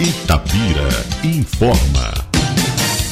Itapira informa.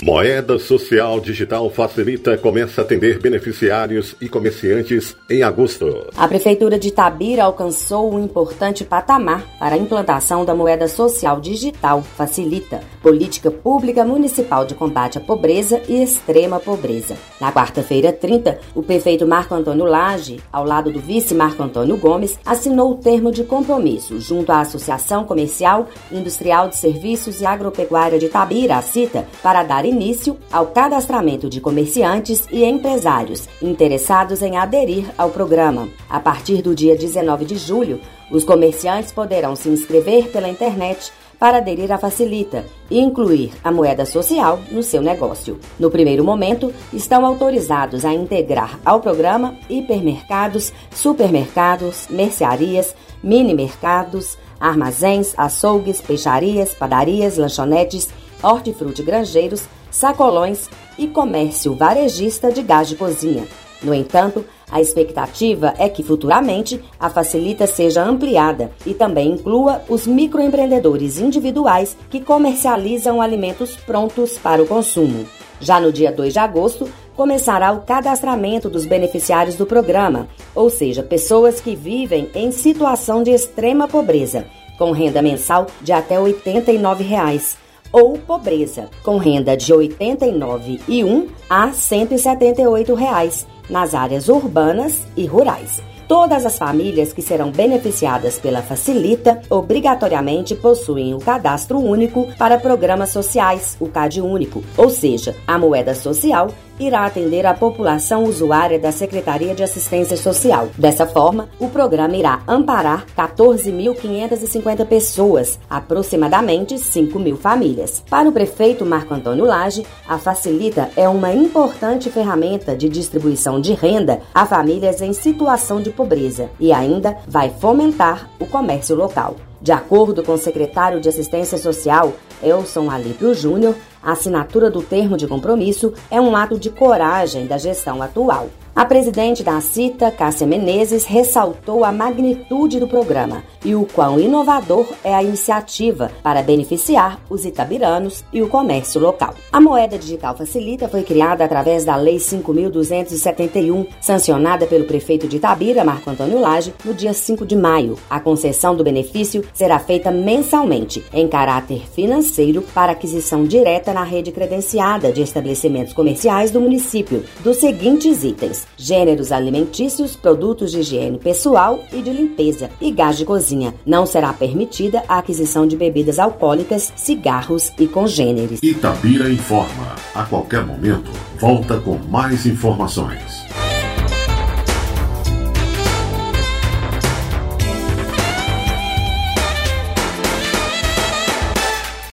Moeda Social Digital Facilita começa a atender beneficiários e comerciantes em agosto. A Prefeitura de Itabira alcançou um importante patamar para a implantação da Moeda Social Digital Facilita, política pública municipal de combate à pobreza e extrema pobreza. Na quarta-feira 30, o prefeito Marco Antônio Lage, ao lado do vice Marco Antônio Gomes, assinou o termo de compromisso junto à Associação Comercial, Industrial de Serviços e Agropecuária de Itabira, a CITA, para dar início ao cadastramento de comerciantes e empresários interessados em aderir ao programa. A partir do dia 19 de julho, os comerciantes poderão se inscrever pela internet para aderir à Facilita e incluir a moeda social no seu negócio. No primeiro momento, estão autorizados a integrar ao programa hipermercados, supermercados, mercearias, mini mercados, armazéns, açougues, peixarias, padarias, lanchonetes, hortifruti granjeiros, sacolões e comércio varejista de gás de cozinha. No entanto, a expectativa é que futuramente a Facilita seja ampliada e também inclua os microempreendedores individuais que comercializam alimentos prontos para o consumo. Já no dia 2 de agosto, começará o cadastramento dos beneficiários do programa, ou seja, pessoas que vivem em situação de extrema pobreza, com renda mensal de até 89 reais ou pobreza, com renda de R$ 89,1 a 178 reais, nas áreas urbanas e rurais. Todas as famílias que serão beneficiadas pela Facilita obrigatoriamente possuem o cadastro único para programas sociais, o CAD único, ou seja, a moeda social irá atender a população usuária da Secretaria de Assistência Social. Dessa forma, o programa irá amparar 14.550 pessoas, aproximadamente 5 mil famílias. Para o prefeito Marco Antônio Lage, a Facilita é uma importante ferramenta de distribuição de renda a famílias em situação de pobreza e ainda vai fomentar o comércio local. De acordo com o secretário de Assistência Social, Elson Alípio Júnior, a assinatura do termo de compromisso é um ato de coragem da gestão atual. A presidente da CITA, Cássia Menezes, ressaltou a magnitude do programa e o quão inovador é a iniciativa para beneficiar os itabiranos e o comércio local. A moeda digital Facilita foi criada através da Lei 5.271, sancionada pelo prefeito de Itabira, Marco Antônio Lage, no dia 5 de maio. A concessão do benefício será feita mensalmente, em caráter financeiro, para aquisição direta na rede credenciada de estabelecimentos comerciais do município, dos seguintes itens gêneros alimentícios, produtos de higiene pessoal e de limpeza e gás de cozinha. Não será permitida a aquisição de bebidas alcoólicas, cigarros e congêneres. Itabira informa. A qualquer momento, volta com mais informações.